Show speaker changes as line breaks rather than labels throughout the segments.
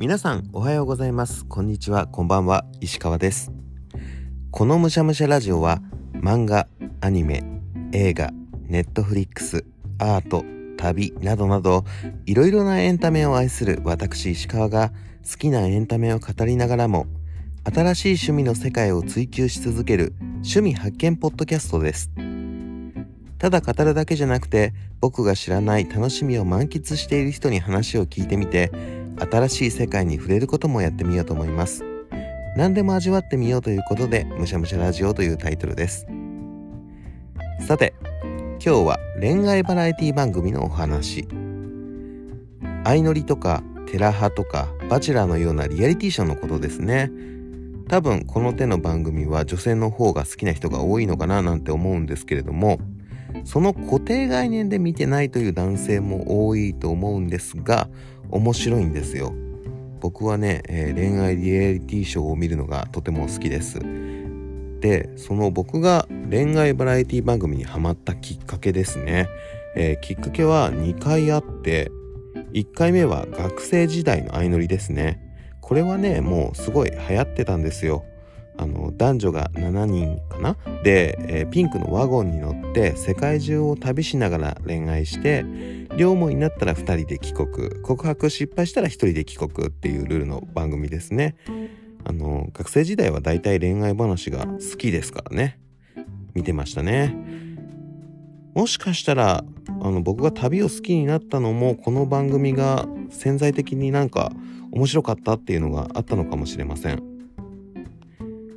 皆さんおはようございます。こんにちは。こんばんは。石川です。このむしゃむしゃラジオは漫画アニメ映画ネットフリックスアート旅などなどいろいろなエンタメを愛する私石川が好きなエンタメを語りながらも新しい趣味の世界を追求し続ける趣味発見ポッドキャストです。ただ語るだけじゃなくて僕が知らない楽しみを満喫している人に話を聞いてみて新しい世界に触れることもやってみようと思います。何でも味わってみようということでむしゃむしゃラジオというタイトルです。さて今日は恋愛バラエティ番組のお話。相乗りとかテラハとかバチェラーのようなリアリティショーのことですね。多分この手の番組は女性の方が好きな人が多いのかななんて思うんですけれどもその固定概念で見てないという男性も多いと思うんですが面白いんですよ。僕はね、えー、恋愛リアリティショーを見るのがとても好きです。でその僕が恋愛バラエティ番組にハマったきっかけですね、えー、きっかけは2回あって1回目は学生時代の相乗りですね。これはねもうすごい流行ってたんですよ。あの男女が7人かな？で、えー、ピンクのワゴンに乗って世界中を旅しながら恋愛して両思いになったら2人で帰国告白失敗したら1人で帰国っていうルールの番組ですねあの学生時代はだいたい恋愛話が好きですからね見てましたねもしかしたらあの僕が旅を好きになったのもこの番組が潜在的になんか面白かったっていうのがあったのかもしれません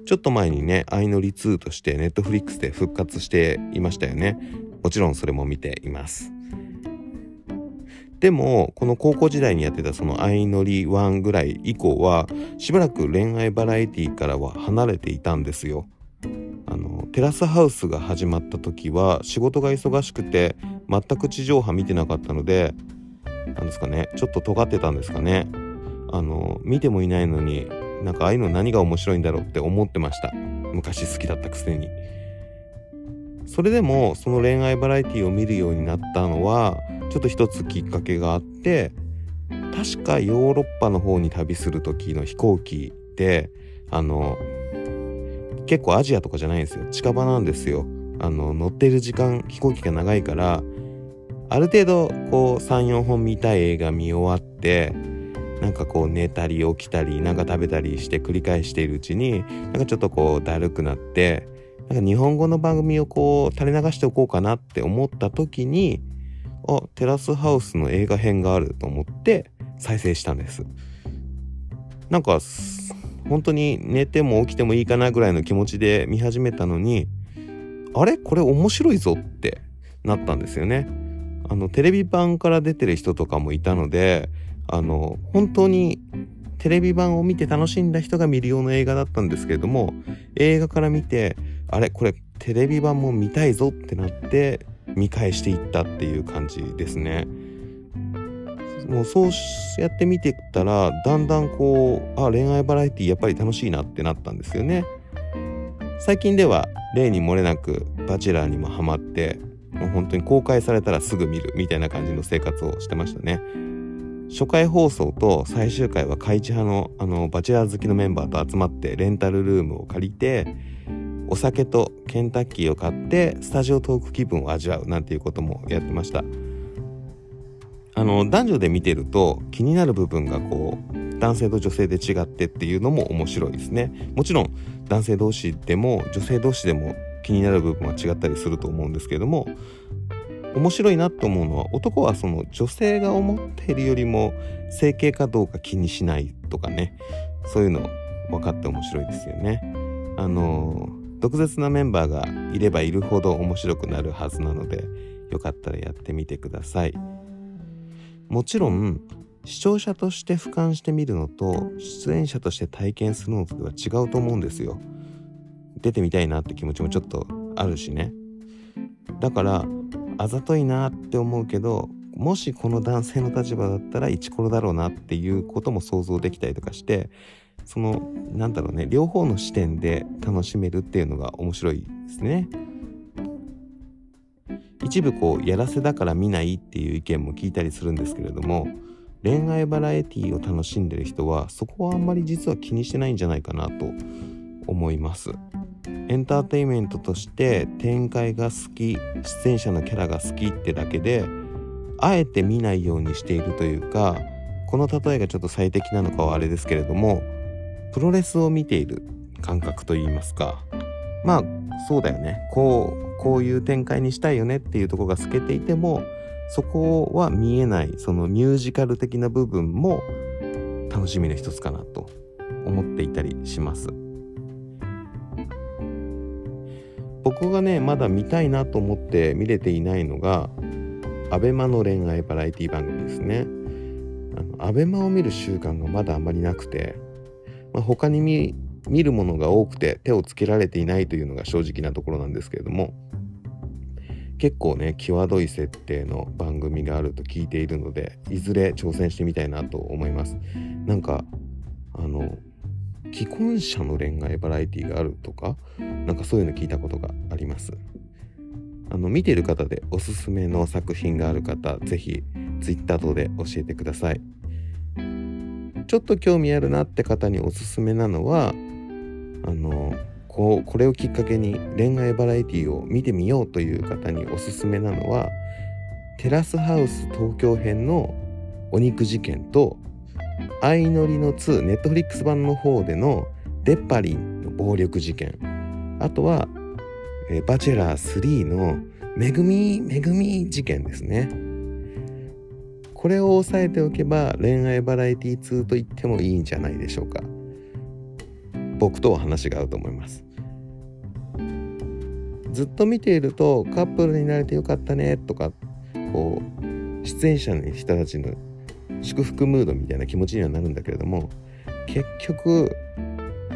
ちょっと前にね、相乗り2としてネットフリックスで復活していましたよね。もちろんそれも見ています。でも、この高校時代にやってたその相乗り1ぐらい以降は、しばらく恋愛バラエティからは離れていたんですよ。あの、テラスハウスが始まった時は仕事が忙しくて全く地上波見てなかったので、なんですかね、ちょっと尖ってたんですかね。あの、見てもいないのになんかああいうの何が面白いんだろうって思ってました昔好きだったくせにそれでもその恋愛バラエティを見るようになったのはちょっと一つきっかけがあって確かヨーロッパの方に旅する時の飛行機であの結構アジアとかじゃないんですよ。近場なんですよ。あの乗ってる時間飛行機が長いからある程度こう34本見たい映画見終わってなんかこう寝たり起きたりなんか食べたりして繰り返しているうちになんかちょっとこうだるくなってなんか日本語の番組をこう垂れ流しておこうかなって思った時にあテラスハウスの映画編があると思って再生したんです。なんか本当に寝ても起きてもいいかなぐらいの気持ちで見始めたのにあれ？これ面白いぞってなったんですよね。あのテレビ版から出てる人とかもいたのであの本当にテレビ版を見て楽しんだ人が見るような映画だったんですけれども映画から見てあれ？これテレビ版も見たいぞってなって見返していったっていう感じですね。もうそうやって見てたらだんだんこうあ恋愛バラエティやっぱり楽しいなってなったんですよね。最近では例に漏れなく「バチェラー」にもハマってもう本当に公開されたらすぐ見るみたいな感じの生活をしてましたね。初回放送と最終回は開智派のあのバチェラー好きのメンバーと集まってレンタルルームを借りてお酒とケンタッキーを買ってスタジオトーク気分を味わうなんていうこともやってました。あの男女で見てると気になる部分がこう男性と女性で違ってっていうのも面白いですね。もちろん男性同士でも女性同士でも気になる部分は違ったりすると思うんですけれども面白いなと思うのは男はその女性が思っているよりも整形かどうか気にしないとかね。そういうの分かって面白いですよね。あの毒舌なメンバーがいればいるほど面白くなるはずなのでよかったらやってみてください。もちろん視聴者として俯瞰してみるのと出演者として体験するのとでは違うと思うんですよ。出てみたいなって気持ちもちょっとあるしね。だからあざといなって思うけどもしこの男性の立場だったらイチコロだろうなっていうことも想像できたりとかしてそのなんだろうね両方の視点で楽しめるっていうのが面白いですね。一部こうやらせだから見ないっていう意見も聞いたりするんですけれども恋愛バラエティを楽しんでる人はそこはあんまり実は気にしてないんじゃないかなと思いますエンターテインメントとして展開が好き出演者のキャラが好きってだけであえて見ないようにしているというかこの例えがちょっと最適なのかはあれですけれどもプロレスを見ている感覚といいますか。まあそうだよね。こうこういう展開にしたいよねっていうとこが透けていてもそこは見えないそのミュージカル的な部分も楽しみの一つかなと思っていたりします。僕がねまだ見たいなと思って見れていないのがアベマの恋愛バラエティ番組ですね。あのアベマを見る習慣がまだあまりなくて、まあ、他に見見るものが多くて手をつけられていないというのが正直なところなんですけれども結構ね際どい設定の番組があると聞いているのでいずれ挑戦してみたいなと思います。なんかあの既婚者の恋愛バラエティがあるとかなんかそういうの聞いたことがあります。あの見てる方でおすすめの作品がある方是非 Twitter 等で教えてください。ちょっと興味あるなって方におすすめなのはあのこうこれをきっかけに恋愛バラエティを見てみようという方におすすめなのはテラスハウス東京編のお肉事件と相乗りの2ネットフリックス版の方でのデッパリンの暴力事件。あとは、えバチェラー3のめぐみめぐみ事件ですね。これを押さえておけば恋愛バラエティ2と言ってもいいんじゃないでしょうか僕とは話が合うと思いますずっと見ているとカップルになれてよかったねとかこう出演者の人たちの祝福ムードみたいな気持ちにはなるんだけれども結局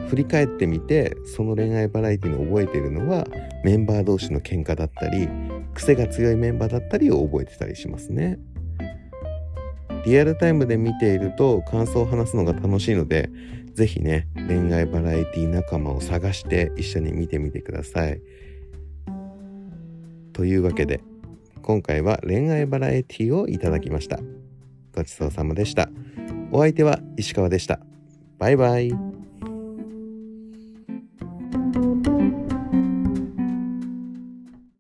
振り返ってみてその恋愛バラエティの覚えているのはメンバー同士の喧嘩だったり癖が強いメンバーだったりを覚えてたりしますね。リアルタイムで見ていると感想を話すのが楽しいので是非ね恋愛バラエティ仲間を探して一緒に見てみてください。というわけで今回は恋愛バラエティをいただきました。ごちそうさまでした。お相手は石川でした。バイバイ。